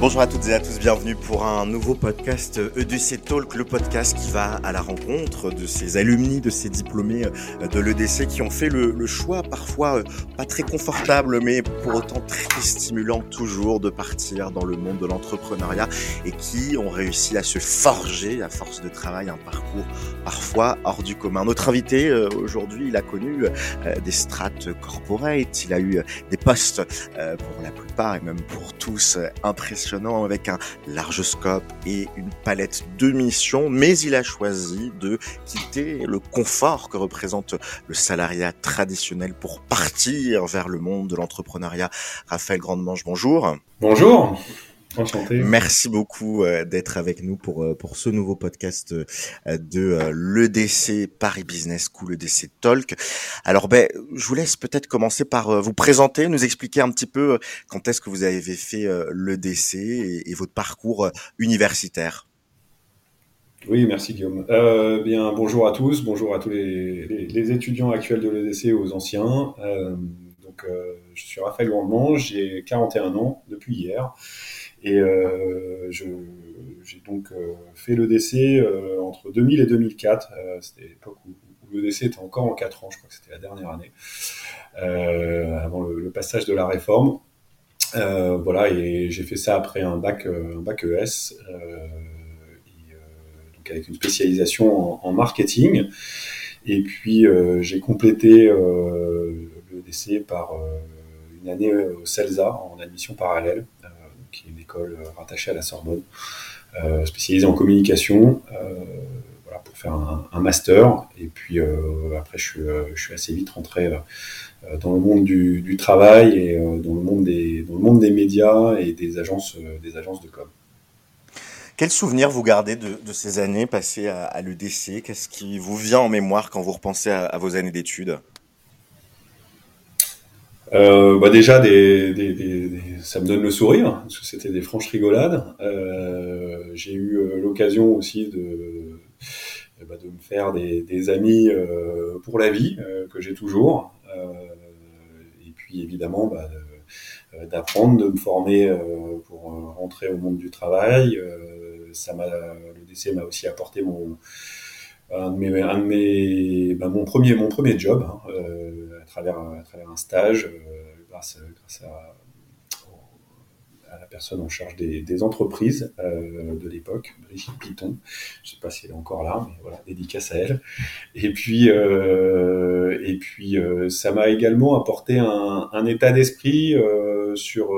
Bonjour à toutes et à tous, bienvenue pour un nouveau podcast EDC Talk, le podcast qui va à la rencontre de ces alumni, de ces diplômés euh, de l'EDC qui ont fait le, choix parfois euh, pas très confortable mais pour autant très stimulant toujours de partir dans le monde de l'entrepreneuriat et qui ont réussi à se forger à force de travail un parcours parfois hors du commun. Notre invité euh, aujourd'hui, il a connu des strates corporate, il a eu des postes pour la plupart et même pour tous impressionnants avec un large scope et une palette de missions, mais il a choisi de quitter le confort que représente le salariat traditionnel pour partir vers le monde de l'entrepreneuriat. Raphaël Grandemange, bonjour. Bonjour. Merci beaucoup euh, d'être avec nous pour euh, pour ce nouveau podcast euh, de l'EDC Paris Business School, l'EDC Talk. Alors ben, je vous laisse peut-être commencer par vous présenter, nous expliquer un petit peu quand est-ce que vous avez fait l'EDC et, et votre parcours universitaire. Oui, merci Guillaume. Bien, bonjour à tous, bonjour à tous les, les, étudiants actuels de l'EDC et aux anciens. Donc, je suis Raphaël Grandement, j'ai 41 ans depuis hier. Et euh, j'ai donc euh, fait l'EDC euh, entre 2000 et 2004. c'était l'époque où, où l'EDC était encore en 4 ans, je crois que c'était la dernière année, avant le, passage de la réforme. voilà, et j'ai fait ça après un bac, un bac ES, donc avec une spécialisation en, marketing. Et puis j'ai complété l'EDC par une année au CELSA en admission parallèle qui est une école euh, rattachée à la Sorbonne, euh, spécialisée en communication, euh, voilà, pour faire un, master. Et puis après, je suis, je suis, assez vite rentré dans le monde du, travail et dans, le monde des, dans le monde des médias et des agences, des agences de com. Quel souvenir vous gardez de, de ces années passées à, à l'EDC Qu'est-ce qui vous vient en mémoire quand vous repensez à, à vos années d'études? Euh, bah déjà, des, des, des, ça me donne le sourire, parce que c'était des franches rigolades. Euh, j'ai eu euh, l'occasion aussi de, eh bah, de me faire des, amis euh, pour la vie, euh, que j'ai toujours. et puis évidemment, bah, d'apprendre, de me former pour rentrer au monde du travail. ça m'a, le DC m'a aussi apporté mon, bah, premier, mon premier job. Hein, à travers un stage, euh, grâce, à, personne en charge des, des entreprises euh, de l'époque, Brigitte Piton. Je ne sais pas si elle est encore là, mais voilà, dédicace à elle. Et puis, euh, et puis ça m'a également apporté un, un état d'esprit sur,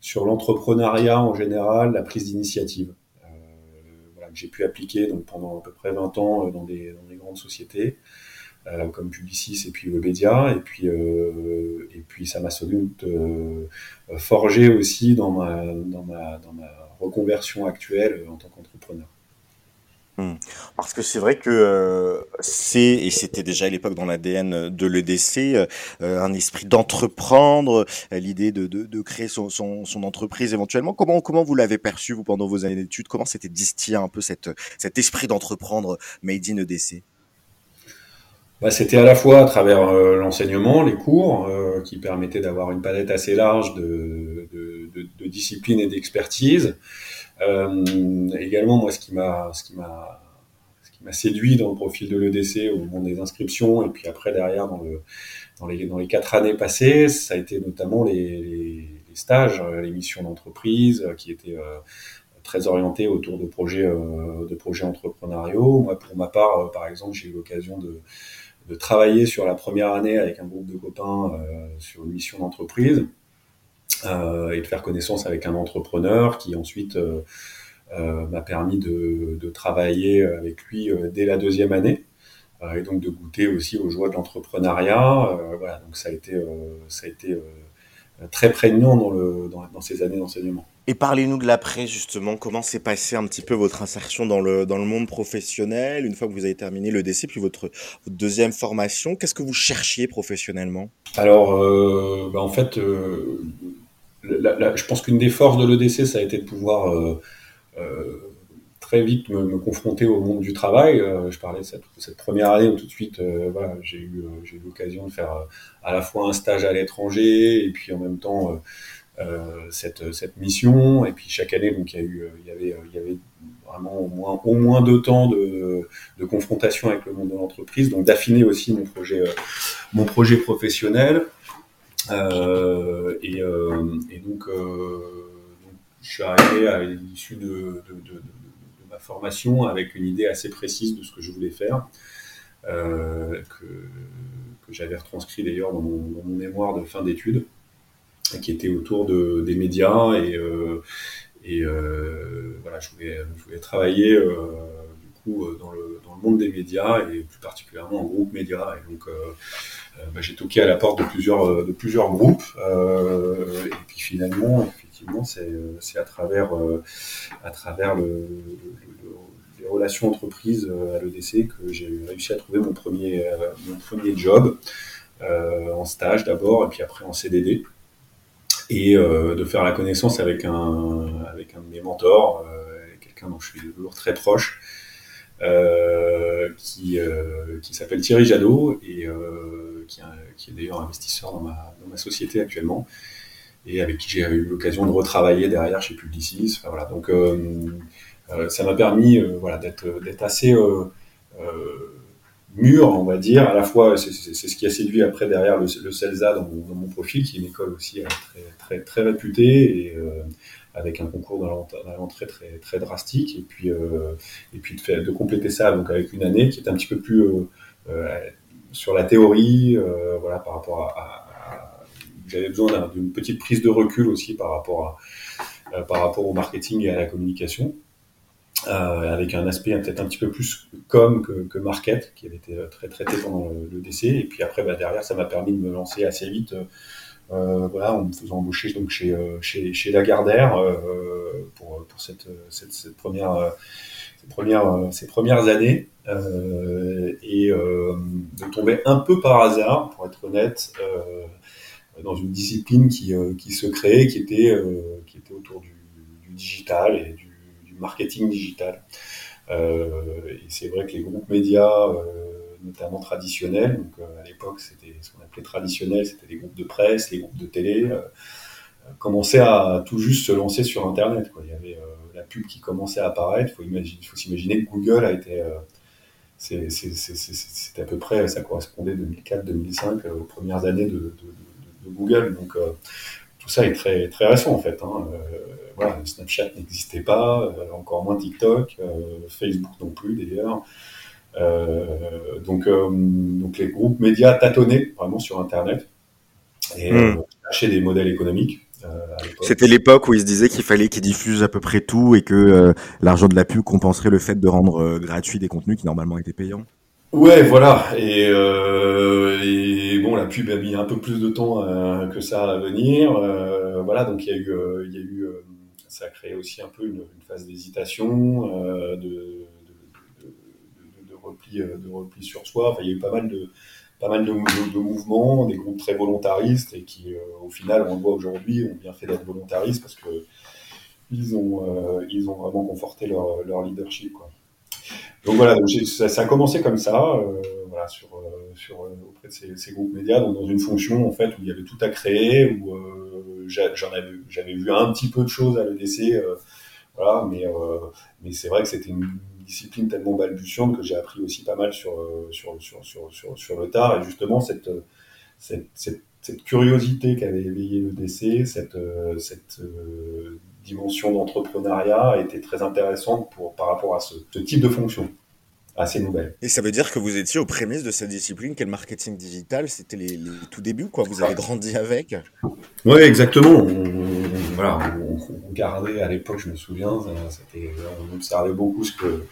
sur l'entrepreneuriat en général, la prise d'initiative. Voilà, que j'ai pu appliquer donc, pendant à peu près 20 ans dans des, dans des grandes sociétés. Euh, comme Publicis et puis Webedia. Et puis, euh, et puis ça m'a sans doute euh, forgé aussi dans ma, dans, ma, dans ma reconversion actuelle en tant qu'entrepreneur. Hmm. Parce que c'est vrai que c'est, et c'était déjà à l'époque dans l'ADN de l'EDC, un esprit d'entreprendre, l'idée de, de, de, créer son, son, son, entreprise éventuellement. Comment, comment vous l'avez perçu, vous, pendant vos années d'études? Comment s'était distillé un peu cette, cet esprit d'entreprendre made in EDC bah, C'était à la fois à travers euh, l'enseignement, les cours, euh, qui permettaient d'avoir une palette assez large de, de, de, de disciplines et d'expertise. Euh, également, moi, ce qui m'a, ce qui m'a, ce qui m'a séduit dans le profil de l'EDC au moment des inscriptions, et puis après derrière dans le, dans les, dans les quatre années passées, ça a été notamment les, les, les stages, euh, les missions d'entreprise, qui étaient très orientées autour de projets, de projets entrepreneuriaux. Moi, pour ma part, par exemple, j'ai eu l'occasion de de travailler sur la première année avec un groupe de copains euh, sur une mission d'entreprise euh, et de faire connaissance avec un entrepreneur qui ensuite euh, m'a permis de, de, travailler avec lui dès la deuxième année et donc de goûter aussi aux joies de l'entrepreneuriat. voilà, donc ça a été, ça a été très prégnant dans, le, dans ces années d'enseignement. Et parlez-nous de l'après, justement. Comment s'est passé un petit peu votre insertion dans le, dans le monde professionnel, une fois que vous avez terminé le DC, puis votre, deuxième formation? Qu'est-ce que vous cherchiez professionnellement? Alors, euh, bah en fait, euh, je pense qu'une des forces de l'EDC, ça a été de pouvoir euh, très vite me, confronter au monde du travail. Je parlais de cette, première année où tout de suite, j'ai eu, j'ai eu l'occasion de faire à la fois un stage à l'étranger et puis en même temps cette, cette mission. Et puis chaque année, donc il y a eu, il y avait, il y avait vraiment au moins, au moins deux temps de, de confrontation avec le monde de l'entreprise, donc d'affiner aussi mon projet, mon projet professionnel. et, et donc, je suis arrivé à l'issue de, de, de, ma formation avec une idée assez précise de ce que je voulais faire, euh, que, que j'avais retranscrit d'ailleurs dans, dans mon, mémoire de fin d'études, qui était autour de, des médias et, euh, et euh, voilà, je voulais, je voulais travailler euh, du coup dans le, dans le monde des médias et plus particulièrement en groupe média. Et donc bah, j'ai toqué à la porte de plusieurs, de plusieurs groupes et puis finalement euh, c'est à travers, euh, à travers le, les relations entreprises euh, à l'EDC que j'ai réussi à trouver mon premier, mon premier job, en stage d'abord, et puis après en CDD et de faire la connaissance avec un, avec un de mes mentors, quelqu'un dont je suis toujours très proche, qui, qui s'appelle Thierry Jadot et qui, qui, est d'ailleurs investisseur dans ma, dans ma société actuellement et avec qui j'ai eu l'occasion de retravailler derrière chez Publicis. Enfin, voilà, donc euh, euh, ça m'a permis euh, voilà, d'être, d'être assez mûr, on va dire. À la fois, c'est, ce qui a séduit après derrière le, le CELSA dans mon, profil, qui est une école aussi très, très, très réputée et avec un concours dans l'entrée très, très drastique. Et puis, et puis de, de compléter ça donc avec une année qui est un petit peu plus sur la théorie, voilà, par rapport à j'avais besoin d'une petite prise de recul aussi par rapport, à, euh, par rapport au marketing et à la communication. Euh, avec un aspect peut-être un petit peu plus com que, que, market, qui avait été très traité pendant le, décès. Et puis après, bah, derrière, ça m'a permis de me lancer assez vite, euh, voilà, en me faisant embaucher donc chez, chez, Lagardère euh, pour, cette, cette, cette première, ces, premières, années. et de tomber un peu par hasard, pour être honnête, dans une discipline qui, euh, qui se créait, qui était, euh, qui était autour du, du digital et du marketing digital. Euh, et c'est vrai que les groupes médias, notamment traditionnels, donc à l'époque c'était ce qu'on appelait traditionnel, c'était les groupes de presse, les groupes de télé, commençaient à tout juste se lancer sur Internet. Quoi. Il y avait la pub qui commençait à apparaître. Il faut, faut s'imaginer que Google a été c'est à peu près, ça correspondait 2004-2005 aux premières années de, Google. Donc euh, tout ça est très, très récent en fait. Hein. Euh, voilà, Snapchat n'existait pas, euh, encore moins TikTok, Facebook non plus d'ailleurs. donc, donc les groupes médias tâtonnaient vraiment sur Internet et hmm. cherchaient des modèles économiques. C'était l'époque où ils se disaient qu'il fallait qu'ils diffusent à peu près tout et que l'argent de la pub compenserait le fait de rendre gratuit des contenus qui normalement étaient payants. Ouais, voilà. Et, euh, et, bon, la pub a un peu plus de temps euh, que ça à venir. Euh, voilà, donc il y a eu, euh, il y a eu, ça a créé aussi un peu une, phase d'hésitation, de, repli, de repli sur soi. Enfin, il y a eu pas mal de, pas mal de mouvements, des groupes très volontaristes et qui, au final, on le voit aujourd'hui, ont bien fait d'être volontaristes parce que ils ont, ils ont vraiment conforté leur, leur leadership, quoi. Donc voilà, ça, a commencé comme ça, euh, voilà, sur, euh, sur, euh, auprès de ces, groupes médias, dans une fonction en fait où il y avait tout à créer, où euh, j'avais vu un petit peu de choses à l'EDC, voilà, mais, mais c'est vrai que c'était une discipline tellement balbutiante que j'ai appris aussi pas mal sur, sur, sur, sur le tard, et justement cette, cette, cette, cette curiosité qu'avait éveillé l'EDC, cette, cette dimension d'entrepreneuriat était très intéressante pour, par rapport à ce, ce, type de fonction assez nouvelle. Et ça veut dire que vous étiez aux prémices de cette discipline qu'est le marketing digital, c'était les, les, tout débuts, quoi. Vous avez grandi avec. Oui, exactement. On, voilà, on, on, gardait à l'époque, je me souviens, on observait beaucoup ce que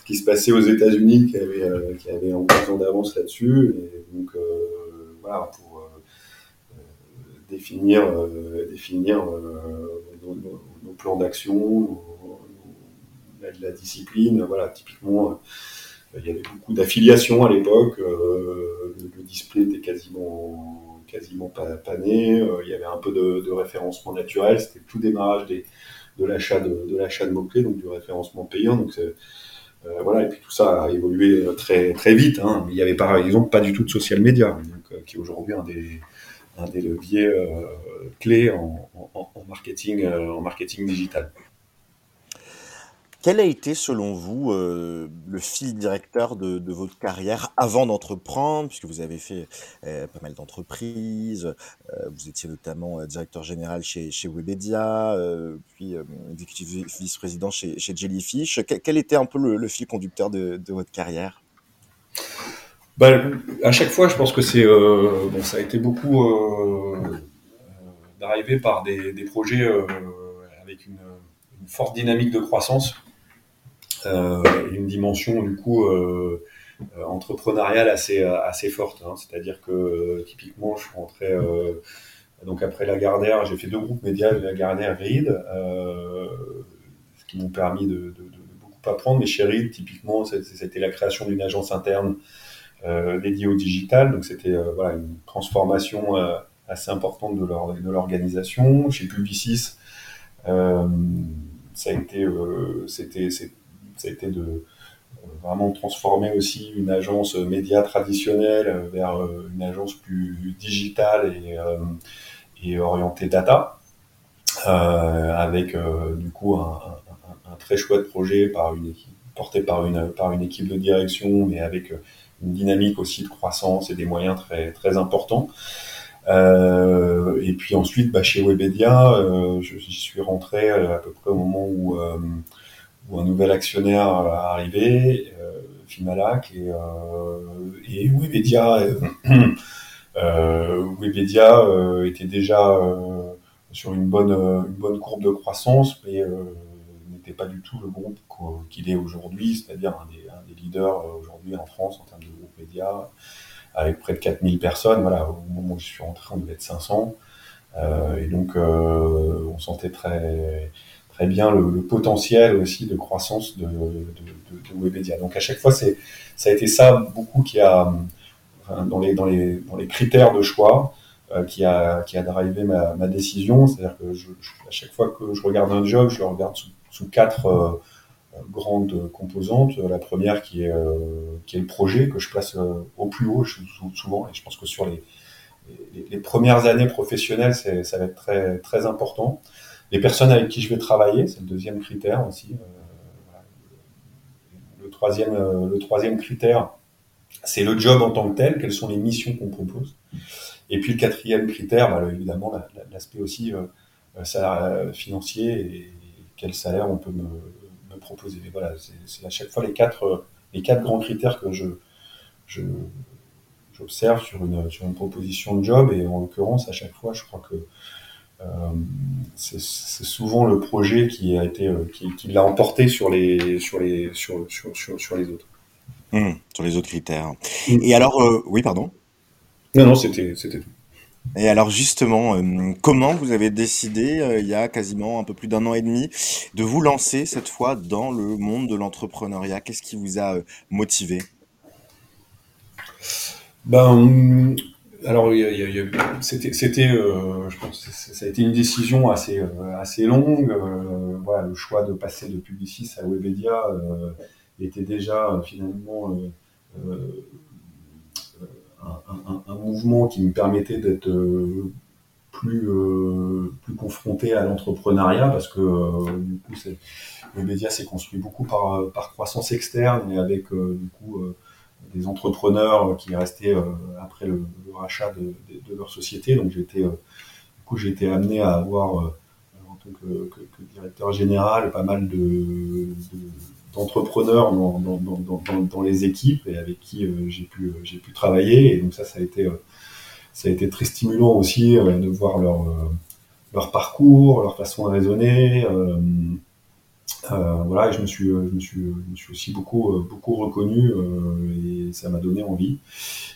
ce qui se passait aux États-Unis, qui avait euh, qui avait un temps d'avance là-dessus, et donc euh, voilà pour euh, définir euh, définir nos, plans d'action, la, la, discipline, voilà, typiquement il y avait beaucoup d'affiliations à l'époque. Euh, le, display était quasiment, quasiment pas, pas né. Euh, il y avait un peu de, référencement naturel. C'était tout démarrage des, de l'achat de, de mots-clés, donc du référencement payant. Donc euh, voilà, et puis tout ça a évolué très, très vite. Hein. Il n'y avait par exemple pas du tout de social media, donc, qui est aujourd'hui un des, un des leviers clés en, marketing, en marketing digital. Quel a été, selon vous, euh, le fil directeur de, votre carrière avant d'entreprendre, puisque vous avez fait euh, pas mal d'entreprises, euh, vous étiez notamment directeur général chez, chez Webedia, puis exécutif vice-président chez, Jellyfish. Quel, était un peu le, fil conducteur de votre carrière? Ben, À chaque fois, je pense que c'est bon, ça a été beaucoup d'arriver par des, des projets avec une, une forte dynamique de croissance euh, une dimension du coup euh, euh, entrepreneuriale assez assez forte. Hein. C'est-à-dire que typiquement, je suis rentré donc après la Gardère, j'ai fait deux groupes médias, la Gardère Reed, ce qui m'ont permis de, de, de, beaucoup apprendre. Mais chez Reed, typiquement, c'était la création d'une agence interne euh, dédiée au digital. Donc c'était voilà, une transformation assez importante de leur de l'organisation. Chez Publicis, euh, ça a été c'était ça a été de euh, vraiment transformer aussi une agence média traditionnelle vers euh, une agence plus digitale et, euh, orientée data, avec du coup un, très chouette projet par une porté par une, par une équipe de direction, mais avec une dynamique aussi de croissance et des moyens très, très importants. et puis ensuite, bah, chez Webedia, j'y suis rentré à peu près au moment où où un nouvel actionnaire arrivé, euh, Fimalac, et, euh, et Webedia, euh, Webedia euh, était déjà euh, sur une bonne, une bonne courbe de croissance, mais n'était pas du tout le groupe qu'il est aujourd'hui, c'est-à-dire un des, un des leaders en France en termes de groupe avec près de 4000 personnes. Voilà, au moment où je suis rentré, on devait être 500. Euh, et donc, euh, on sentait très, très bien le, potentiel aussi de croissance de, de. Donc à chaque fois, ça a été ça beaucoup qui a dans les dans les dans les critères de choix euh, qui a qui a drivé ma, décision. C'est-à-dire que à chaque fois que je regarde un job, je le regarde sous, sous quatre grandes composantes. La première qui est euh, qui est le projet que je place au plus haut souvent et je pense que sur les les, premières années professionnelles, ça va être très très important les personnes avec qui je vais travailler, c'est le deuxième critère aussi. Euh, le, troisième, euh, le troisième critère, c'est le job en tant que tel, quelles sont les missions qu'on propose. Et puis le quatrième critère, bah, évidemment, l'aspect aussi euh, financier et quel salaire on peut me, proposer. voilà, c'est à chaque fois les quatre, les quatre grands critères que je, je j'observe sur une, sur une proposition de job et en l'occurrence à chaque fois je crois que euh, c'est souvent le projet qui a été euh, qui, qui l'a emporté sur les sur les sur sur sur, sur les autres. Mmh, sur les autres critères. Mmh. Et alors, euh, oui, pardon? Non, non, c'était c'était tout. Et alors justement, euh, comment vous avez décidé, euh, il y a quasiment un peu plus d'un an et demi, de vous lancer cette fois dans le monde de l'entrepreneuriat? Qu'est-ce qui vous a motivé? Ben, alors, c'était, euh, ça a été une décision assez, euh, assez longue. Euh, voilà, le choix de passer de Publicis à Webedia était déjà finalement un, mouvement qui me permettait d'être plus, plus confronté à l'entrepreneuriat parce que du coup, Webedia s'est construit beaucoup par, par croissance externe et avec du coup des entrepreneurs qui restaient euh, après le, rachat de, leur société. Donc euh, du coup, j'ai été amené à avoir euh, en tant que, directeur général pas mal de, d'entrepreneurs dans, les équipes et avec qui j'ai pu j'ai pu travailler. Et donc ça ça a été très stimulant aussi de voir leur parcours leur façon de raisonner euh, voilà, je me suis, je me aussi beaucoup, euh, beaucoup reconnu euh, et ça m'a donné envie.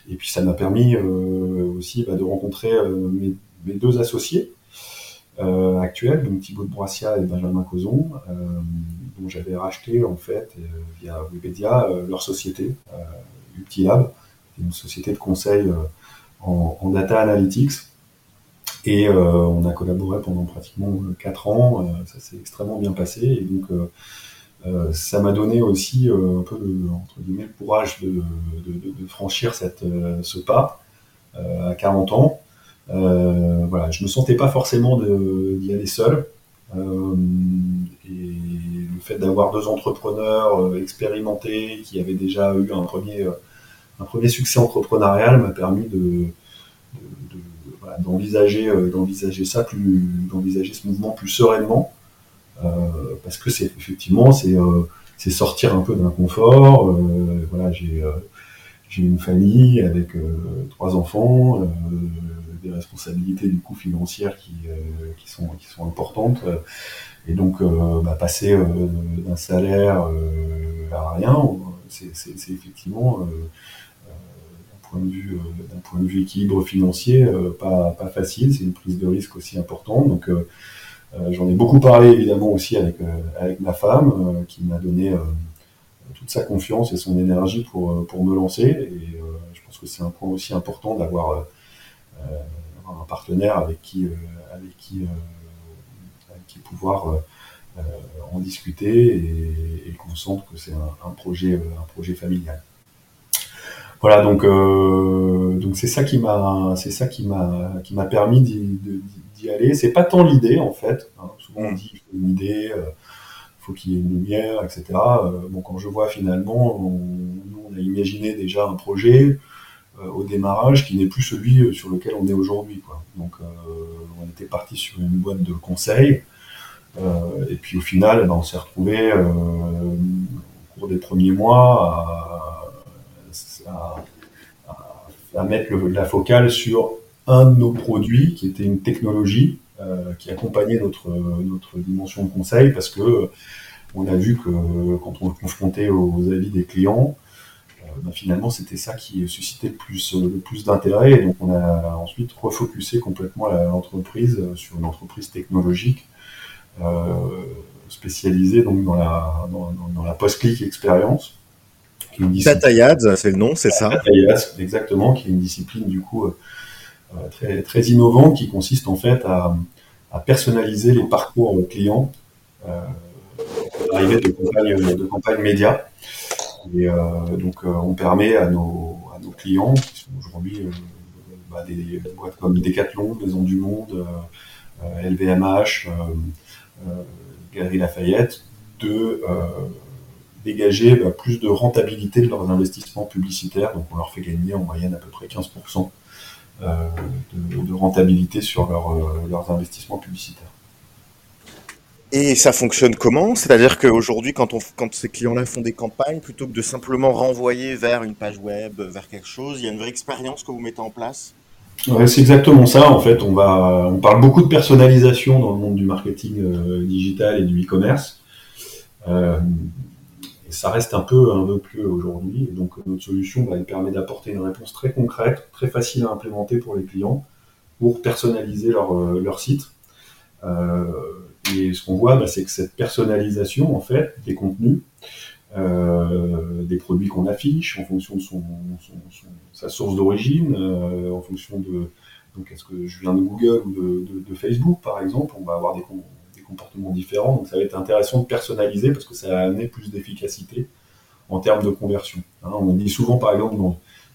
Et puis ça m'a permis aussi bah, de rencontrer mes, deux associés actuels, donc Thibaut de Broissia et Benjamin Cozon, dont j'avais racheté en fait via Webedia leur société, Uptilab, une société de conseil en, data analytics. Et euh, on a collaboré pendant pratiquement euh, quatre ans. Euh, ça s'est extrêmement bien passé. Et donc, ça m'a donné aussi un peu le, entre guillemets, courage de, de, de, franchir cette, ce pas à 40 ans. Euh, voilà, je me sentais pas forcément d'y aller seul. Euh, et le fait d'avoir deux entrepreneurs expérimentés qui avaient déjà eu un premier, un premier succès entrepreneurial m'a permis de, d'envisager d'envisager ça plus d'envisager ce mouvement plus sereinement parce que c'est effectivement c'est c'est sortir un peu d'un confort. Euh, voilà, j'ai euh, j'ai une famille avec euh, trois enfants, des responsabilités du coup financières qui, qui sont qui sont importantes. Et donc, bah, passer d'un salaire à rien, c'est effectivement d'un point de vue d'un point de vue équilibre financier pas, pas facile. C'est une prise de risque aussi importante. Donc euh, j'en ai beaucoup parlé évidemment aussi avec, euh, avec ma femme, euh, qui m'a donné toute sa confiance et son énergie pour, pour me lancer. Et je pense que c'est un point aussi important d'avoir un partenaire avec qui, avec qui, avec qui pouvoir en discuter et, et qu'on sente que c'est un, projet, un projet familial. Voilà, donc donc c'est ça qui m'a c'est ça qui m'a qui m'a permis d'y aller. C'est pas tant l'idée en fait. Hein. Souvent on dit il faut une idée, faut qu'il y ait une lumière, etc. bon, quand je vois finalement, on, on a imaginé déjà un projet au démarrage qui n'est plus celui sur lequel on est aujourd'hui. Donc on était parti sur une boîte de conseils. et puis au final, eh ben, on s'est retrouvé au cours des premiers mois à, mettre la focale sur un de nos produits qui était une technologie euh, qui accompagnait notre, notre dimension de conseil parce que euh, on a vu que quand on est confrontait aux avis des clients, euh, ben finalement c'était ça qui suscitait le plus, le plus d'intérêt. Et donc on a ensuite refocusé complètement l'entreprise sur une entreprise technologique spécialisée donc dans la, dans, dans la post-click expérience Data c'est le nom, c'est ça? Exactement, qui est une discipline du coup euh, euh, très, innovante qui consiste en fait à, personnaliser les parcours clients euh, l'arrivée de campagnes de campagne médias. Et donc on permet à nos, à nos clients, qui sont aujourd'hui bah, des boîtes comme Decathlon, Maison du Monde, LVMH, Galerie Lafayette, de dégager bah, plus de rentabilité de leurs investissements publicitaires. Donc on leur fait gagner en moyenne à peu près 15% euh, de, rentabilité sur euh, leurs investissements publicitaires. Et ça fonctionne comment? C'est-à-dire qu'aujourd'hui, quand, quand ces clients-là font des campagnes, plutôt que de simplement renvoyer vers une page web, vers quelque chose, il y a une vraie expérience que vous mettez en place? Ouais, c'est exactement ça. En fait, on va, on parle beaucoup de personnalisation dans le monde du marketing euh, digital et du e-commerce ça reste un peu un peu plus aujourd'hui. Donc notre solution, bah, permet d'apporter une réponse très concrète, très facile à implémenter pour les clients, pour personnaliser leur, euh, site. Euh, et ce qu'on voit, bah, c'est que cette personnalisation, en fait, des contenus, euh, des produits qu'on affiche, en fonction de sa source d'origine, en fonction de donc est-ce que je viens de Google ou de, de, Facebook, par exemple, on va avoir des, différents. Donc ça va être intéressant de personnaliser parce que ça va amener plus d'efficacité en termes de conversion. Hein, on dit souvent, par exemple,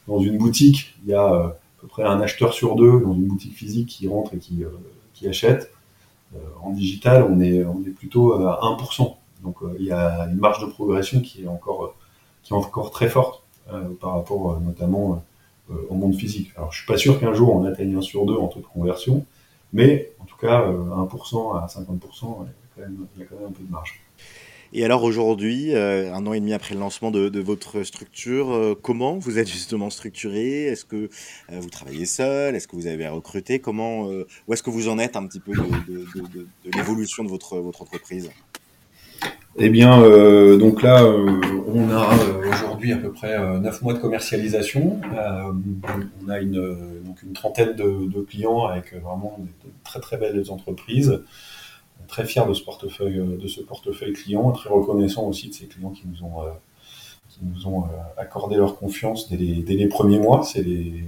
dans, une boutique, il y a euh, à peu près un acheteur sur deux dans une boutique physique qui rentre et qui, euh, achète. Euh, en digital, on est, on est plutôt à 1%. Donc il y a une marge de progression qui est encore, qui est encore très forte par rapport notamment au monde physique. Alors je suis pas sûr qu'un jour on atteigne un sur deux en taux de conversion, mais en tout cas, 1% euh, à 50%, il y, a quand même, un peu de marge. Et alors aujourd'hui, euh, un an et demi après le lancement de, votre structure, euh, comment vous êtes justement structuré? Est-ce que vous travaillez seul? Est-ce que vous avez recruté? Comment Où est-ce que vous en êtes un petit peu de, l'évolution de votre entreprise? Eh bien, euh, donc là, euh, on a euh, aujourd'hui à peu près neuf mois de commercialisation. on a une, trentaine de, clients avec vraiment de très très belles entreprises. Très fiers de ce portefeuille, de ce portefeuille client, très reconnaissant aussi de ces clients qui nous ont qui nous ont accordé leur confiance dès les, premiers mois. C'est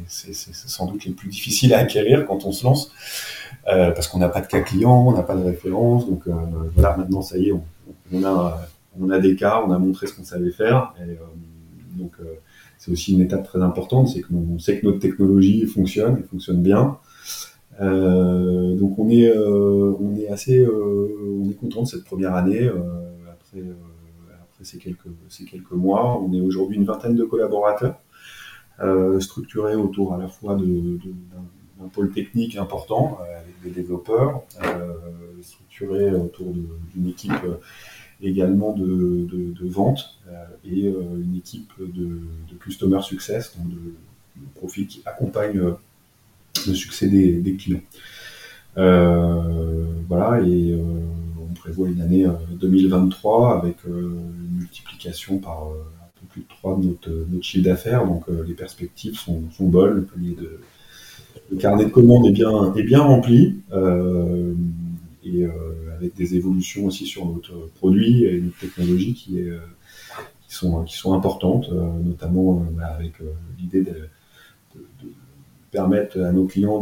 sans doute les plus difficiles à acquérir quand on se lance, parce qu'on n'a pas de cas client, on n'a pas de référence. Donc voilà, maintenant ça y est, on a, on a des cas, on a montré ce qu'on savait faire. Euh, donc, euh, c'est aussi une étape très importante, c'est qu'on sait que notre technologie fonctionne, elle fonctionne bien. donc on est, on est assez, on est content de cette première année. après, après ces quelques, ces quelques mois, on est aujourd'hui une vingtaine de collaborateurs. structurés autour à la fois d'un pôle technique important avec des développeurs, structurés autour d'une équipe également de, vente euh, et euh, une équipe de, customer success, donc de, profils qui accompagnent euh, le succès des, clients. voilà, et on prévoit une année 2023 avec une multiplication par un peu plus de 3 de notre, chiffre d'affaires. Donc les perspectives sont, bonnes, le carnet de commandes est bien, est bien rempli et euh, avec des évolutions aussi sur notre produit et notre technologie qui, euh, sont, importantes, euh, notamment bah, avec l'idée de, permettre à nos clients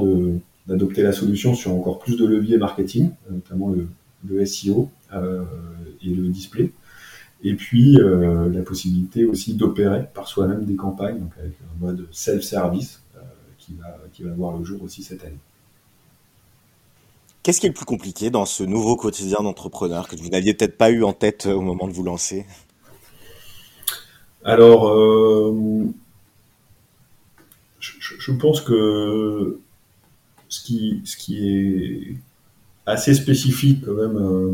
d'adopter la solution sur encore plus de leviers marketing, notamment le, le SEO et le display. Et puis la possibilité aussi d'opérer par soi-même des campagnes, donc avec un mode self-service qui, va, qui va voir le jour aussi cette année. Qu'est-ce qui est le plus compliqué dans ce nouveau quotidien d'entrepreneur que vous n'aviez peut-être pas eu en tête euh, au moment de vous lancer? Alors, euh, je, pense que ce qui, est assez spécifique quand même euh,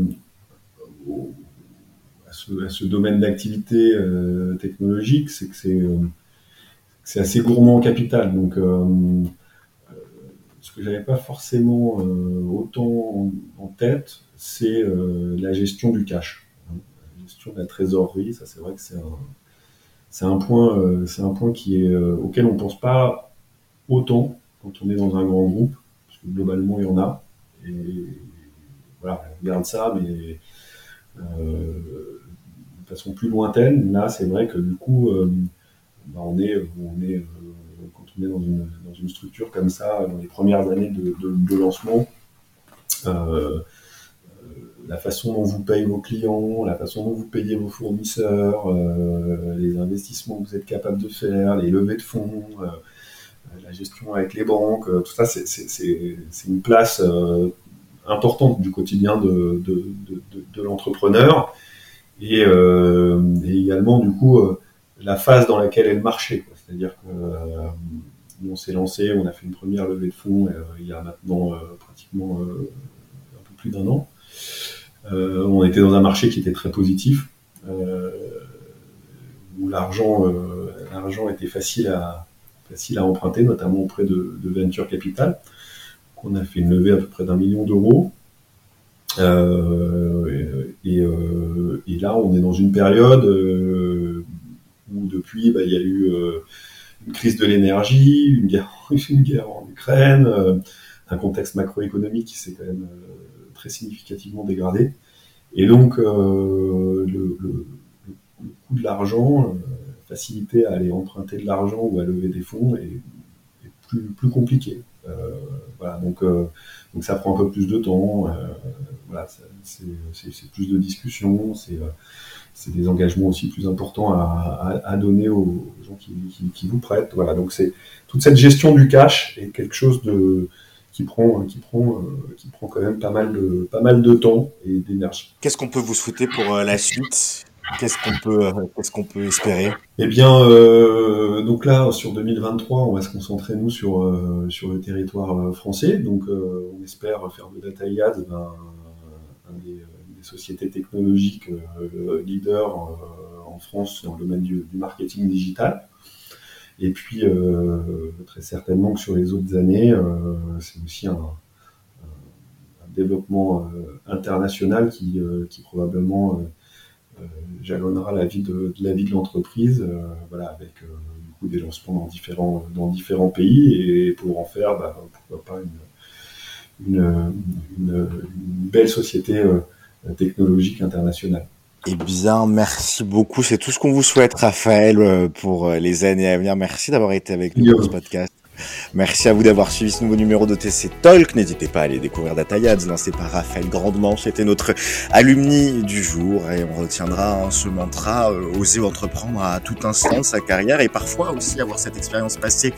à, ce, domaine d'activité technologique, c'est que c'est assez gourmand en capital. Donc, ce que j'avais pas forcément euh, autant en, tête, c'est euh, la gestion du cash, hein. la gestion de la trésorerie. Ça, c'est vrai que c'est un, point, euh, c'est un point qui est auquel on pense pas autant quand on est dans un grand groupe, parce que globalement il y en a. Et voilà, on regarde ça, mais de façon plus lointaine. Là, c'est vrai que du coup, bah, on est, on est dans une, structure comme ça, dans les premières années de, lancement, euh, euh, la façon dont vous payez vos clients, la façon dont vous payez vos fournisseurs, euh, les investissements que vous êtes capable de faire, les levées de fonds, la gestion avec les banques, tout ça, c'est une place importante du quotidien de, de, de l'entrepreneur et, et, également du coup la phase dans laquelle est le marché. C'est-à-dire que euh, on s'est lancé, on a fait une première levée de fonds euh, il y a maintenant euh, pratiquement un peu plus d'un an. on était dans un marché qui était très positif, où l'argent, l'argent était facile à, facile à emprunter, notamment auprès de, Venture Capital. On a fait une levée à peu près d'un million d'euros. et, là, on est dans une période où depuis, bah, il y a eu euh, une crise de l'énergie, une guerre, une guerre en Ukraine, euh, un contexte macroéconomique qui s'est quand même euh, très significativement dégradé. Et donc, le, coût de l'argent, facilité à aller emprunter de l'argent ou à lever des fonds est, plus, plus compliqué. voilà, donc, donc ça prend un peu plus de temps. voilà, c'est plus de discussions, c'est c'est des engagements aussi plus importants à, donner aux gens qui, vous prêtent. Voilà, donc c'est toute cette gestion du cash est quelque chose de qui prend qui prend euh, qui prend quand même pas mal de pas mal de temps et d'énergie. Qu'est-ce qu'on peut vous souhaiter pour euh, la suite? Qu'est-ce qu'on peut, euh, qu'est-ce qu'on peut espérer? Eh bien, donc là, sur 2023, on va se concentrer nous sur sur le territoire français. Donc, on espère faire de Data ben, un des sociétés technologiques euh, leaders euh, en France dans le domaine du, marketing digital. Et puis, euh, très certainement que sur les autres années, c'est aussi un, développement international qui, qui probablement jalonnera la vie de, la vie de l'entreprise, voilà, avec du coup des lancements dans différents, dans différents pays et pour en faire, bah, pourquoi pas une, une, une, belle société technologique internationale. Eh bien, merci beaucoup. C'est tout ce qu'on vous souhaite, Raphaël, euh, pour euh, les années à venir. Merci d'avoir été avec nous dans ce podcast. Merci à vous d'avoir suivi ce nouveau numéro de TC Talk. N'hésitez pas à aller découvrir Datayads, lancé par Raphaël Grandement. C'était notre alumni du jour et on retiendra hein, ce mantra, euh, oser entreprendre à tout instant sa carrière et parfois aussi avoir cette expérience passée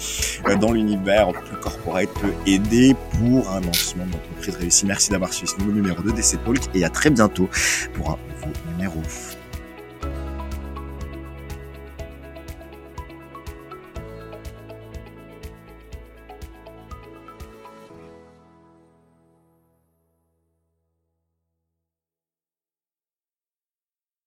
euh, dans l'univers plus corporate peut aider pour un lancement d'entreprise réussi. Merci d'avoir suivi ce nouveau numéro de DC Talk et à très bientôt pour un nouveau numéro.